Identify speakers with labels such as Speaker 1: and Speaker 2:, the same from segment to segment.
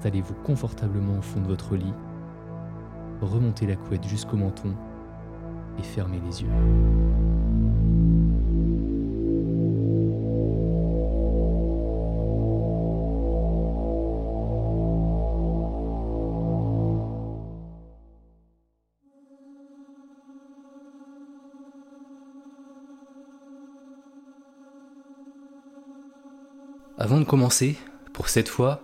Speaker 1: Installez-vous confortablement au fond de votre lit, remontez la couette jusqu'au menton et fermez les yeux. Avant de commencer, pour cette fois,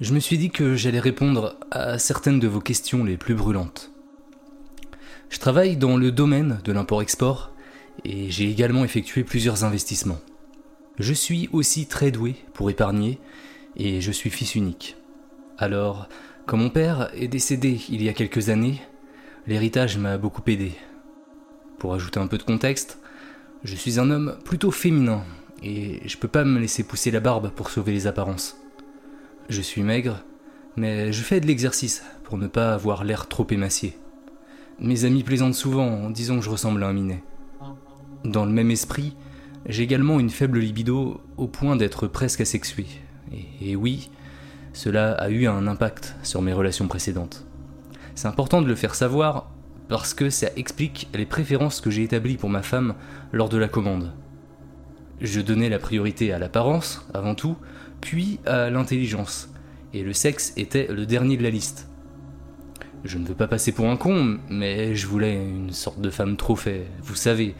Speaker 1: je me suis dit que j'allais répondre à certaines de vos questions les plus brûlantes. Je travaille dans le domaine de l'import-export et j'ai également effectué plusieurs investissements. Je suis aussi très doué pour épargner et je suis fils unique. Alors, quand mon père est décédé il y a quelques années, l'héritage m'a beaucoup aidé. Pour ajouter un peu de contexte, je suis un homme plutôt féminin et je peux pas me laisser pousser la barbe pour sauver les apparences. Je suis maigre, mais je fais de l'exercice pour ne pas avoir l'air trop émacié. Mes amis plaisantent souvent en disant que je ressemble à un minet. Dans le même esprit, j'ai également une faible libido au point d'être presque asexué. Et, et oui, cela a eu un impact sur mes relations précédentes. C'est important de le faire savoir parce que ça explique les préférences que j'ai établies pour ma femme lors de la commande. Je donnais la priorité à l'apparence, avant tout, puis à l'intelligence, et le sexe était le dernier de la liste. Je ne veux pas passer pour un con, mais je voulais une sorte de femme trophée, vous savez,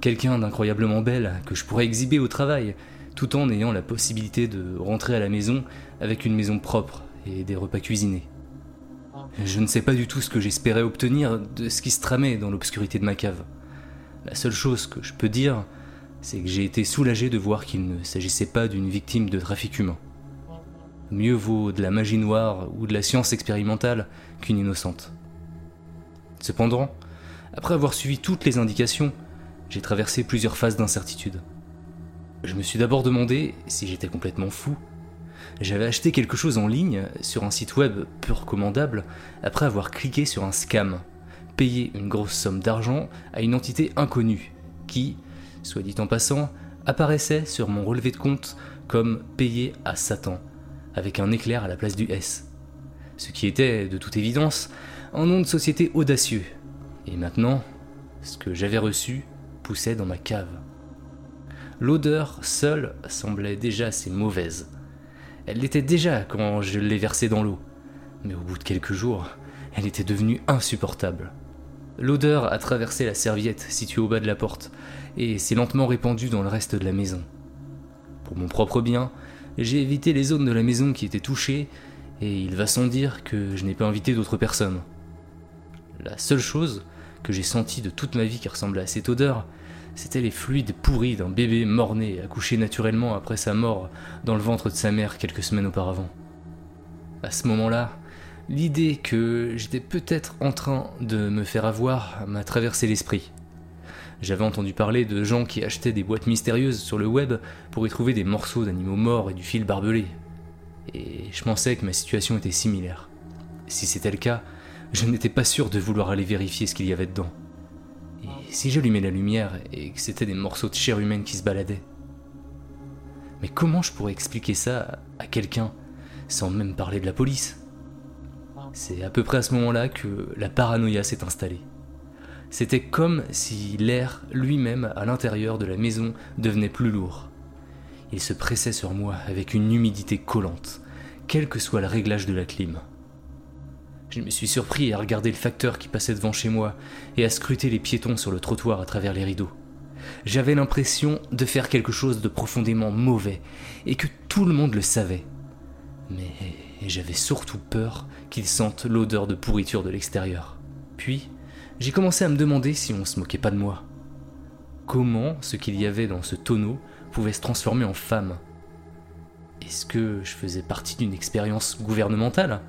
Speaker 1: quelqu'un d'incroyablement belle que je pourrais exhiber au travail, tout en ayant la possibilité de rentrer à la maison avec une maison propre et des repas cuisinés. Je ne sais pas du tout ce que j'espérais obtenir de ce qui se tramait dans l'obscurité de ma cave. La seule chose que je peux dire, c'est que j'ai été soulagé de voir qu'il ne s'agissait pas d'une victime de trafic humain. Mieux vaut de la magie noire ou de la science expérimentale qu'une innocente. Cependant, après avoir suivi toutes les indications, j'ai traversé plusieurs phases d'incertitude. Je me suis d'abord demandé si j'étais complètement fou. J'avais acheté quelque chose en ligne sur un site web peu recommandable après avoir cliqué sur un scam, payé une grosse somme d'argent à une entité inconnue qui, soit dit en passant, apparaissait sur mon relevé de compte comme payé à Satan, avec un éclair à la place du S. Ce qui était, de toute évidence, un nom de société audacieux. Et maintenant, ce que j'avais reçu poussait dans ma cave. L'odeur seule semblait déjà assez mauvaise. Elle l'était déjà quand je l'ai versée dans l'eau, mais au bout de quelques jours, elle était devenue insupportable. L'odeur a traversé la serviette située au bas de la porte et s'est lentement répandue dans le reste de la maison. Pour mon propre bien, j'ai évité les zones de la maison qui étaient touchées et il va sans dire que je n'ai pas invité d'autres personnes. La seule chose que j'ai sentie de toute ma vie qui ressemblait à cette odeur, c'était les fluides pourris d'un bébé mort-né accouché naturellement après sa mort dans le ventre de sa mère quelques semaines auparavant. À ce moment-là, l'idée que j'étais peut-être en train de me faire avoir m'a traversé l'esprit. J'avais entendu parler de gens qui achetaient des boîtes mystérieuses sur le web pour y trouver des morceaux d'animaux morts et du fil barbelé. Et je pensais que ma situation était similaire. Si c'était le cas, je n'étais pas sûr de vouloir aller vérifier ce qu'il y avait dedans. Et si j'allumais la lumière et que c'était des morceaux de chair humaine qui se baladaient Mais comment je pourrais expliquer ça à quelqu'un sans même parler de la police? C'est à peu près à ce moment-là que la paranoïa s'est installée. C'était comme si l'air lui-même à l'intérieur de la maison devenait plus lourd. Il se pressait sur moi avec une humidité collante, quel que soit le réglage de la clim. Je me suis surpris à regarder le facteur qui passait devant chez moi et à scruter les piétons sur le trottoir à travers les rideaux. J'avais l'impression de faire quelque chose de profondément mauvais et que tout le monde le savait. Mais j'avais surtout peur qu'ils sentent l'odeur de pourriture de l'extérieur. Puis, j'ai commencé à me demander si on se moquait pas de moi. Comment ce qu'il y avait dans ce tonneau pouvait se transformer en femme? Est-ce que je faisais partie d'une expérience gouvernementale?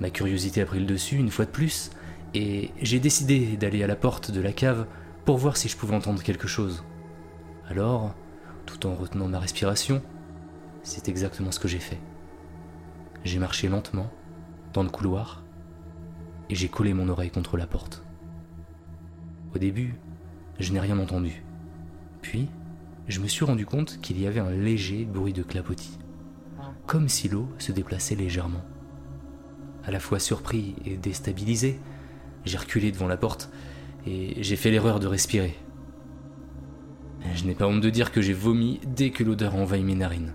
Speaker 1: Ma curiosité a pris le dessus une fois de plus, et j'ai décidé d'aller à la porte de la cave pour voir si je pouvais entendre quelque chose. Alors, tout en retenant ma respiration, c'est exactement ce que j'ai fait. J'ai marché lentement, dans le couloir, et j'ai collé mon oreille contre la porte. Au début, je n'ai rien entendu. Puis, je me suis rendu compte qu'il y avait un léger bruit de clapotis, comme si l'eau se déplaçait légèrement. À la fois surpris et déstabilisé, j'ai reculé devant la porte et j'ai fait l'erreur de respirer. Je n'ai pas honte de dire que j'ai vomi dès que l'odeur a envahi mes narines.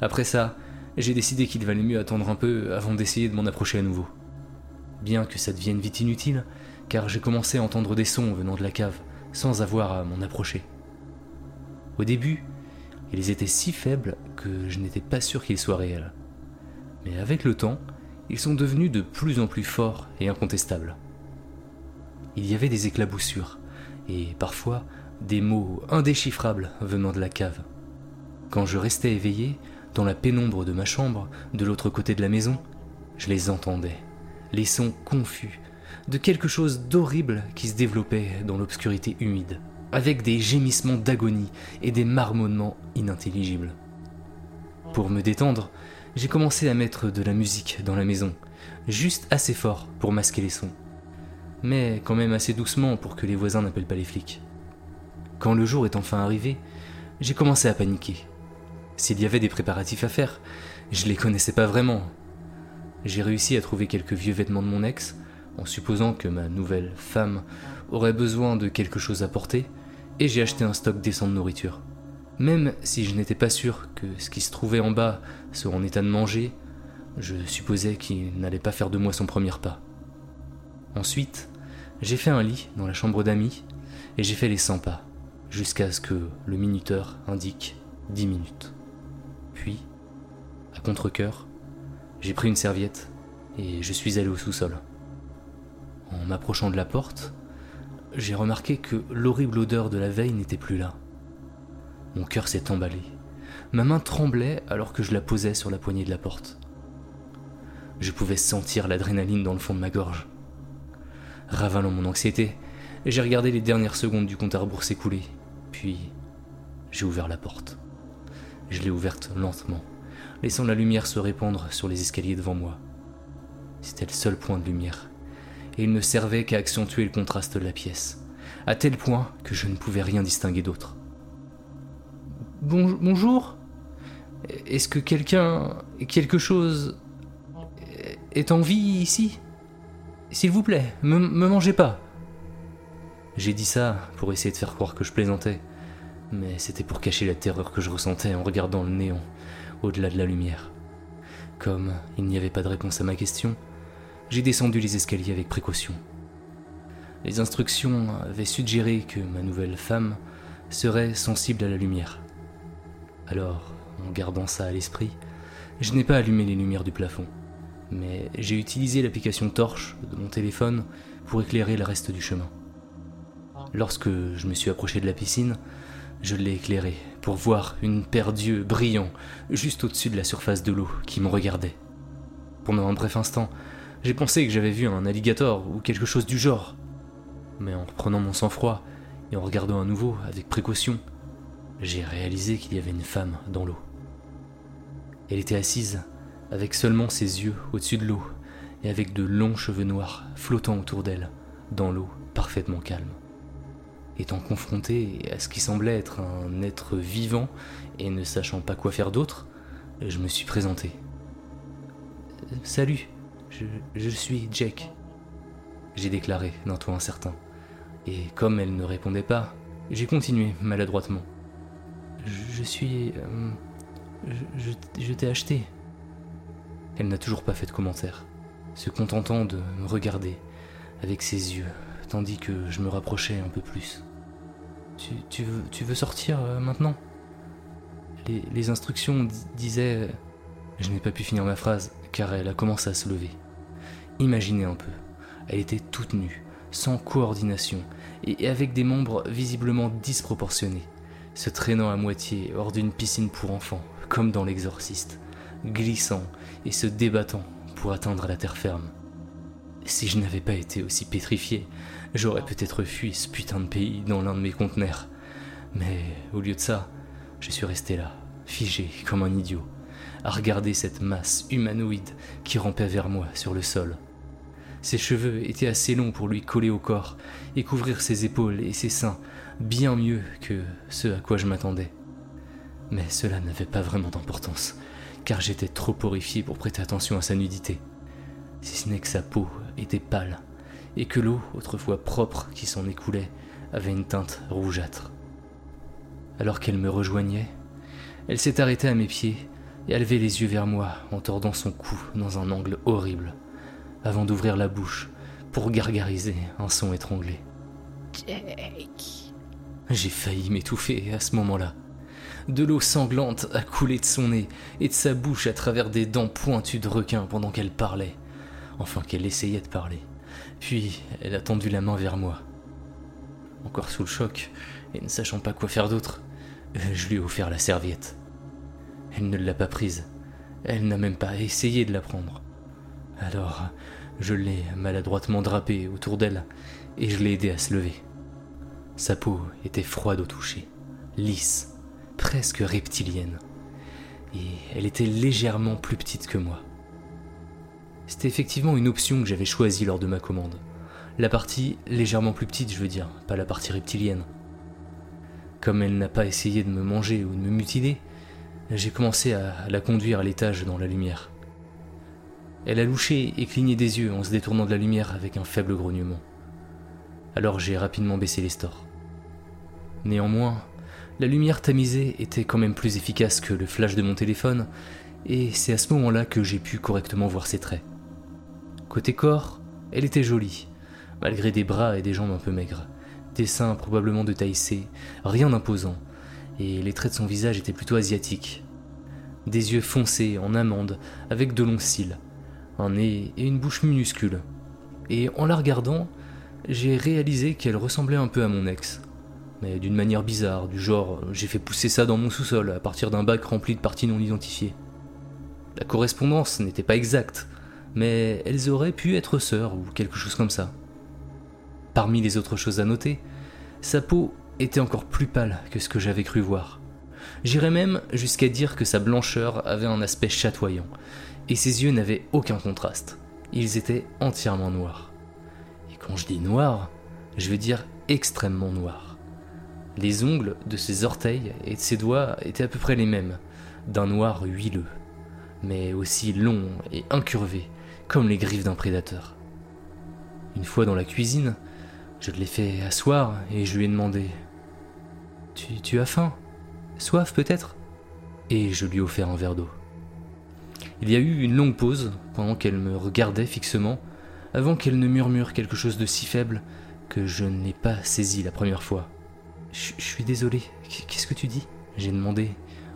Speaker 1: Après ça, j'ai décidé qu'il valait mieux attendre un peu avant d'essayer de m'en approcher à nouveau. Bien que ça devienne vite inutile, car j'ai commencé à entendre des sons venant de la cave, sans avoir à m'en approcher. Au début, ils étaient si faibles que je n'étais pas sûr qu'ils soient réels. Mais avec le temps, ils sont devenus de plus en plus forts et incontestables. Il y avait des éclaboussures, et parfois des mots indéchiffrables venant de la cave. Quand je restais éveillé, dans la pénombre de ma chambre, de l'autre côté de la maison, je les entendais, les sons confus, de quelque chose d'horrible qui se développait dans l'obscurité humide, avec des gémissements d'agonie et des marmonnements inintelligibles. Pour me détendre, j'ai commencé à mettre de la musique dans la maison, juste assez fort pour masquer les sons, mais quand même assez doucement pour que les voisins n'appellent pas les flics. Quand le jour est enfin arrivé, j'ai commencé à paniquer. S'il y avait des préparatifs à faire, je les connaissais pas vraiment. J'ai réussi à trouver quelques vieux vêtements de mon ex, en supposant que ma nouvelle femme aurait besoin de quelque chose à porter, et j'ai acheté un stock décent de nourriture. Même si je n'étais pas sûr que ce qui se trouvait en bas soit en état de manger, je supposais qu'il n'allait pas faire de moi son premier pas. Ensuite, j'ai fait un lit dans la chambre d'amis et j'ai fait les 100 pas, jusqu'à ce que le minuteur indique 10 minutes. Puis, à contre-coeur, j'ai pris une serviette et je suis allé au sous-sol. En m'approchant de la porte, j'ai remarqué que l'horrible odeur de la veille n'était plus là. Mon cœur s'est emballé. Ma main tremblait alors que je la posais sur la poignée de la porte. Je pouvais sentir l'adrénaline dans le fond de ma gorge. Ravalant mon anxiété, j'ai regardé les dernières secondes du compte à rebours s'écouler, puis j'ai ouvert la porte. Je l'ai ouverte lentement, laissant la lumière se répandre sur les escaliers devant moi. C'était le seul point de lumière, et il ne servait qu'à accentuer le contraste de la pièce, à tel point que je ne pouvais rien distinguer d'autre. bonjour. Est-ce que quelqu'un, quelque chose, est en vie ici? S'il vous plaît, me, me mangez pas. J'ai dit ça pour essayer de faire croire que je plaisantais, mais c'était pour cacher la terreur que je ressentais en regardant le néant au-delà de la lumière. Comme il n'y avait pas de réponse à ma question, j'ai descendu les escaliers avec précaution. Les instructions avaient suggéré que ma nouvelle femme serait sensible à la lumière. Alors, en gardant ça à l'esprit, je n'ai pas allumé les lumières du plafond, mais j'ai utilisé l'application torche de mon téléphone pour éclairer le reste du chemin. Lorsque je me suis approché de la piscine, je l'ai éclairé pour voir une paire d'yeux brillants juste au-dessus de la surface de l'eau qui me regardait. Pendant un bref instant, j'ai pensé que j'avais vu un alligator ou quelque chose du genre. Mais en reprenant mon sang-froid et en regardant à nouveau avec précaution, j'ai réalisé qu'il y avait une femme dans l'eau. Elle était assise, avec seulement ses yeux au-dessus de l'eau, et avec de longs cheveux noirs flottant autour d'elle, dans l'eau parfaitement calme. Étant confronté à ce qui semblait être un être vivant et ne sachant pas quoi faire d'autre, je me suis présenté. Salut, je, suis Jack. J'ai déclaré d'un ton incertain. Et comme elle ne répondait pas, j'ai continué maladroitement. Je, suis... Euh, je t'ai acheté. Elle n'a toujours pas fait de commentaire, se contentant de me regarder avec ses yeux, tandis que je me rapprochais un peu plus. Tu, veux, sortir euh, maintenant? Les, instructions disaient... Je n'ai pas pu finir ma phrase, car elle a commencé à se lever. Imaginez un peu, elle était toute nue, sans coordination, et avec des membres visiblement disproportionnés, se traînant à moitié hors d'une piscine pour enfants, comme dans l'exorciste, glissant et se débattant pour atteindre la terre ferme. Si je n'avais pas été aussi pétrifié, j'aurais peut-être fui ce putain de pays dans l'un de mes conteneurs. Mais au lieu de ça, je suis resté là, figé comme un idiot, à regarder cette masse humanoïde qui rampait vers moi sur le sol. Ses cheveux étaient assez longs pour lui coller au corps et couvrir ses épaules et ses seins bien mieux que ce à quoi je m'attendais. Mais cela n'avait pas vraiment d'importance, car j'étais trop horrifié pour prêter attention à sa nudité, si ce n'est que sa peau était pâle, et que l'eau, autrefois propre qui s'en écoulait, avait une teinte rougeâtre. Alors qu'elle me rejoignait, elle s'est arrêtée à mes pieds et a levé les yeux vers moi en tordant son cou dans un angle horrible, avant d'ouvrir la bouche pour gargariser un son étranglé.
Speaker 2: Jake.
Speaker 1: J'ai failli m'étouffer à ce moment-là. De l'eau sanglante a coulé de son nez et de sa bouche à travers des dents pointues de requin pendant qu'elle parlait. Enfin qu'elle essayait de parler. Puis elle a tendu la main vers moi. Encore sous le choc, et ne sachant pas quoi faire d'autre, je lui ai offert la serviette. Elle ne l'a pas prise. Elle n'a même pas essayé de la prendre. Alors, je l'ai maladroitement drapée autour d'elle et je l'ai aidée à se lever. Sa peau était froide au toucher, lisse, presque reptilienne, et elle était légèrement plus petite que moi. C'était effectivement une option que j'avais choisie lors de ma commande. La partie légèrement plus petite, je veux dire, pas la partie reptilienne. Comme elle n'a pas essayé de me manger ou de me mutiler, j'ai commencé à la conduire à l'étage dans la lumière. Elle a louché et cligné des yeux en se détournant de la lumière avec un faible grognement. Alors j'ai rapidement baissé les stores. Néanmoins, la lumière tamisée était quand même plus efficace que le flash de mon téléphone, et c'est à ce moment-là que j'ai pu correctement voir ses traits. Côté corps, elle était jolie, malgré des bras et des jambes un peu maigres, des seins probablement de taille C, rien d'imposant, et les traits de son visage étaient plutôt asiatiques. Des yeux foncés en amande, avec de longs cils, un nez et une bouche minuscules. Et en la regardant, j'ai réalisé qu'elle ressemblait un peu à mon ex, mais d'une manière bizarre, du genre j'ai fait pousser ça dans mon sous-sol à partir d'un bac rempli de parties non identifiées. La correspondance n'était pas exacte, mais elles auraient pu être sœurs ou quelque chose comme ça. Parmi les autres choses à noter, sa peau était encore plus pâle que ce que j'avais cru voir. J'irais même jusqu'à dire que sa blancheur avait un aspect chatoyant, et ses yeux n'avaient aucun contraste. Ils étaient entièrement noirs. Et quand je dis noir, je veux dire extrêmement noir. Les ongles de ses orteils et de ses doigts étaient à peu près les mêmes, d'un noir huileux, mais aussi long et incurvé, comme les griffes d'un prédateur. Une fois dans la cuisine, je l'ai fait asseoir et je lui ai demandé tu, as faim? Soif peut-être? Et je lui ai offert un verre d'eau. Il y a eu une longue pause pendant qu'elle me regardait fixement, avant qu'elle ne murmure quelque chose de si faible que je n'ai pas saisi la première fois. Je, suis désolé, qu'est-ce que tu dis? J'ai demandé,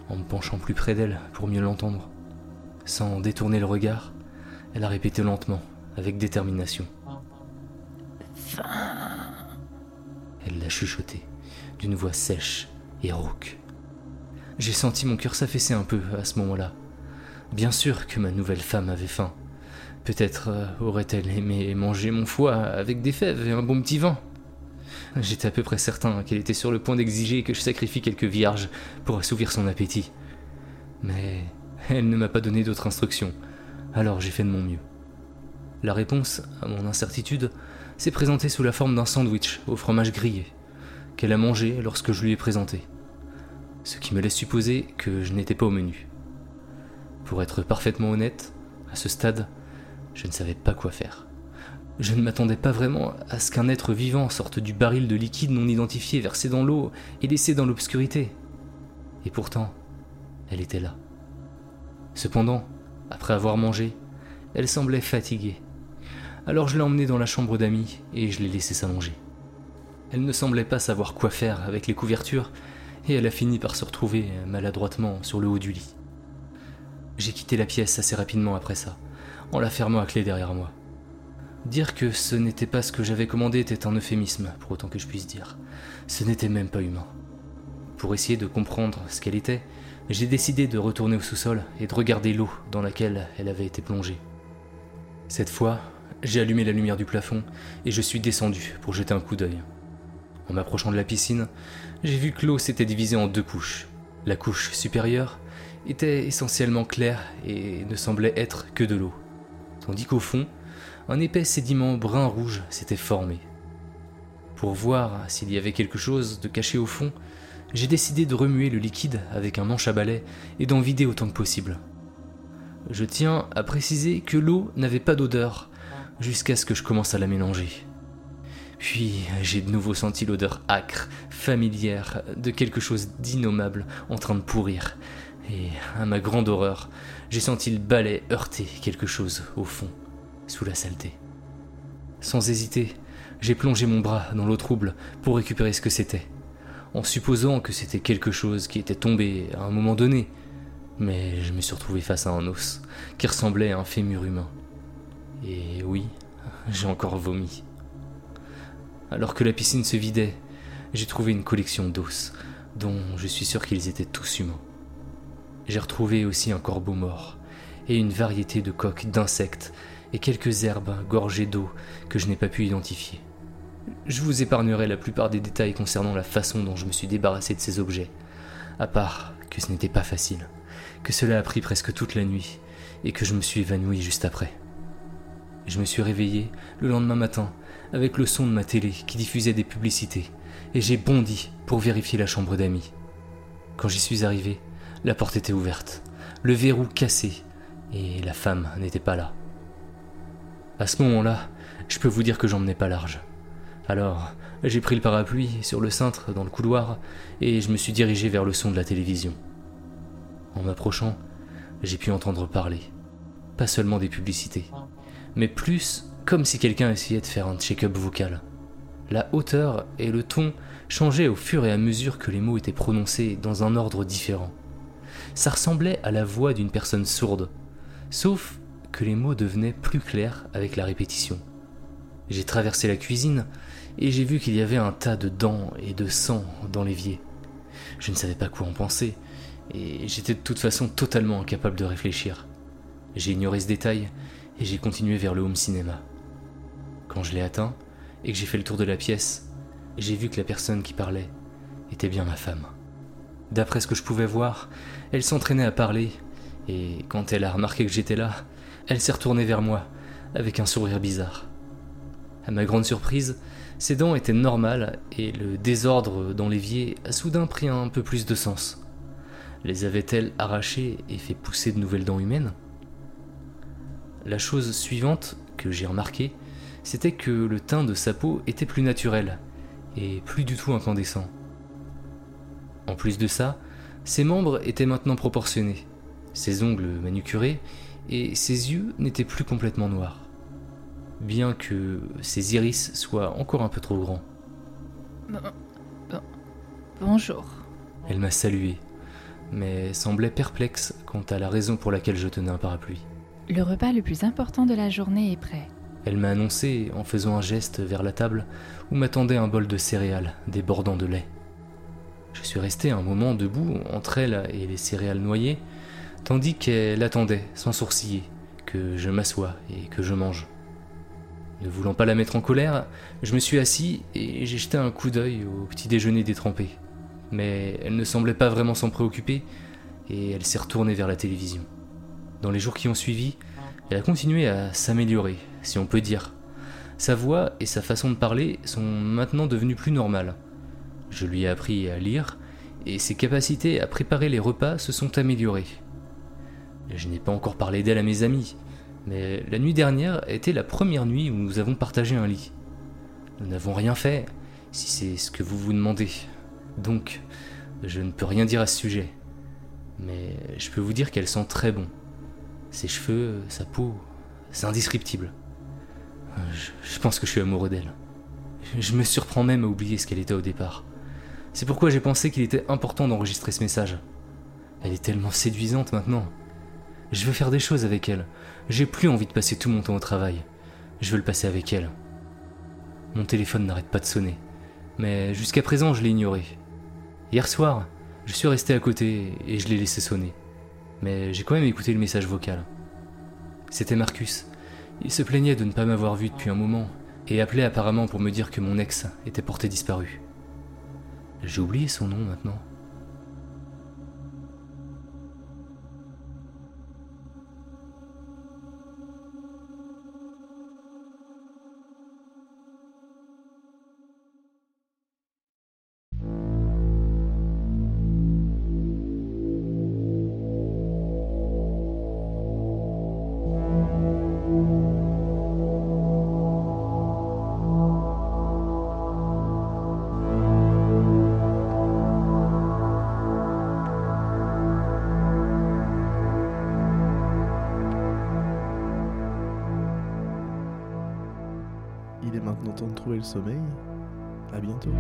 Speaker 1: en me penchant plus près d'elle pour mieux l'entendre. Sans détourner le regard, elle a répété lentement, avec détermination. Elle l'a chuchoté, d'une voix sèche et rauque. J'ai senti mon cœur s'affaisser un peu à ce moment-là. Bien sûr que ma nouvelle femme avait faim. Peut-être euh, aurait-elle aimé manger mon foie avec des fèves et un bon petit vin. J'étais à peu près certain qu'elle était sur le point d'exiger que je sacrifie quelques vierges pour assouvir son appétit. Mais elle ne m'a pas donné d'autres instructions, alors j'ai fait de mon mieux. La réponse à mon incertitude s'est présentée sous la forme d'un sandwich au fromage grillé, qu'elle a mangé lorsque je lui ai présenté. Ce qui me laisse supposer que je n'étais pas au menu. Pour être parfaitement honnête, à ce stade, je ne savais pas quoi faire. Je ne m'attendais pas vraiment à ce qu'un être vivant sorte du baril de liquide non identifié versé dans l'eau et laissé dans l'obscurité. Et pourtant, elle était là. Cependant, après avoir mangé, elle semblait fatiguée. Alors je l'ai emmenée dans la chambre d'amis et je l'ai laissée s'allonger. Elle ne semblait pas savoir quoi faire avec les couvertures et elle a fini par se retrouver maladroitement sur le haut du lit. J'ai quitté la pièce assez rapidement après ça, en la fermant à clé derrière moi. Dire que ce n'était pas ce que j'avais commandé était un euphémisme, pour autant que je puisse dire. Ce n'était même pas humain. Pour essayer de comprendre ce qu'elle était, j'ai décidé de retourner au sous-sol et de regarder l'eau dans laquelle elle avait été plongée. Cette fois, j'ai allumé la lumière du plafond et je suis descendu pour jeter un coup d'œil. En m'approchant de la piscine, j'ai vu que l'eau s'était divisée en deux couches. La couche supérieure était essentiellement claire et ne semblait être que de l'eau, tandis qu'au fond, un épais sédiment brun-rouge s'était formé. Pour voir s'il y avait quelque chose de caché au fond, j'ai décidé de remuer le liquide avec un manche à balai et d'en vider autant que possible. Je tiens à préciser que l'eau n'avait pas d'odeur jusqu'à ce que je commence à la mélanger. Puis j'ai de nouveau senti l'odeur âcre, familière, de quelque chose d'innommable en train de pourrir. Et à ma grande horreur, j'ai senti le balai heurter quelque chose au fond, sous la saleté. Sans hésiter, j'ai plongé mon bras dans l'eau trouble pour récupérer ce que c'était, en supposant que c'était quelque chose qui était tombé à un moment donné. Mais je me suis retrouvé face à un os qui ressemblait à un fémur humain. Et oui, j'ai encore vomi. Alors que la piscine se vidait, j'ai trouvé une collection d'os, dont je suis sûr qu'ils étaient tous humains. J'ai retrouvé aussi un corbeau mort, et une variété de coques d'insectes, et quelques herbes gorgées d'eau que je n'ai pas pu identifier. Je vous épargnerai la plupart des détails concernant la façon dont je me suis débarrassé de ces objets, à part que ce n'était pas facile, que cela a pris presque toute la nuit, et que je me suis évanoui juste après. Je me suis réveillé le lendemain matin avec le son de ma télé qui diffusait des publicités, et j'ai bondi pour vérifier la chambre d'amis. Quand j'y suis arrivé, la porte était ouverte, le verrou cassé, et la femme n'était pas là. À ce moment-là, je peux vous dire que j'en menais pas large. Alors, j'ai pris le parapluie sur le cintre dans le couloir et je me suis dirigé vers le son de la télévision. En m'approchant, j'ai pu entendre parler. Pas seulement des publicités, mais plus comme si quelqu'un essayait de faire un check-up vocal. La hauteur et le ton changeaient au fur et à mesure que les mots étaient prononcés dans un ordre différent. Ça ressemblait à la voix d'une personne sourde, sauf que les mots devenaient plus clairs avec la répétition. J'ai traversé la cuisine et j'ai vu qu'il y avait un tas de dents et de sang dans l'évier. Je ne savais pas quoi en penser, et j'étais de toute façon totalement incapable de réfléchir. J'ai ignoré ce détail et j'ai continué vers le home cinéma. Quand je l'ai atteint et que j'ai fait le tour de la pièce, j'ai vu que la personne qui parlait était bien ma femme. D'après ce que je pouvais voir, elle s'entraînait à parler, et quand elle a remarqué que j'étais là, elle s'est retournée vers moi, avec un sourire bizarre. À ma grande surprise, ses dents étaient normales et le désordre dans l'évier a soudain pris un peu plus de sens. Les avait-elle arrachées et fait pousser de nouvelles dents humaines? La chose suivante que j'ai remarquée, c'était que le teint de sa peau était plus naturel et plus du tout incandescent. En plus de ça, ses membres étaient maintenant proportionnés, ses ongles manucurés et ses yeux n'étaient plus complètement noirs, bien que ses iris soient encore un peu trop grands.
Speaker 2: bonjour.
Speaker 1: Elle m'a salué, mais semblait perplexe quant à la raison pour laquelle je tenais un parapluie.
Speaker 2: Le repas le plus important de la journée est prêt.
Speaker 1: Elle m'a annoncé en faisant un geste vers la table où m'attendait un bol de céréales débordant de lait. Je suis resté un moment debout entre elle et les céréales noyées, tandis qu'elle attendait, sans sourciller, que je m'assoie et que je mange. Ne voulant pas la mettre en colère, je me suis assis et j'ai jeté un coup d'œil au petit déjeuner détrempé. Mais elle ne semblait pas vraiment s'en préoccuper et elle s'est retournée vers la télévision. Dans les jours qui ont suivi, elle a continué à s'améliorer, si on peut dire. Sa voix et sa façon de parler sont maintenant devenues plus normales. Je lui ai appris à lire et ses capacités à préparer les repas se sont améliorées. Je n'ai pas encore parlé d'elle à mes amis, mais la nuit dernière était la première nuit où nous avons partagé un lit. Nous n'avons rien fait, si c'est ce que vous vous demandez. Donc, je ne peux rien dire à ce sujet. Mais je peux vous dire qu'elle sent très bon. Ses cheveux, sa peau, c'est indescriptible. Je, je pense que je suis amoureux d'elle. Je me surprends même à oublier ce qu'elle était au départ. C'est pourquoi j'ai pensé qu'il était important d'enregistrer ce message. Elle est tellement séduisante maintenant. Je veux faire des choses avec elle. J'ai plus envie de passer tout mon temps au travail. Je veux le passer avec elle. Mon téléphone n'arrête pas de sonner. Mais jusqu'à présent, je l'ai ignoré. Hier soir, je suis resté à côté et je l'ai laissé sonner. Mais j'ai quand même écouté le message vocal. C'était Marcus. Il se plaignait de ne pas m'avoir vu depuis un moment et appelait apparemment pour me dire que mon ex était porté disparu. J'ai oublié son nom maintenant.
Speaker 3: Il est maintenant temps de trouver le sommeil. À bientôt.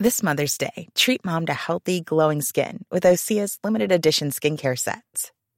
Speaker 4: This Mother's Day, treat mom to healthy, glowing skin with Osea's limited edition skincare sets.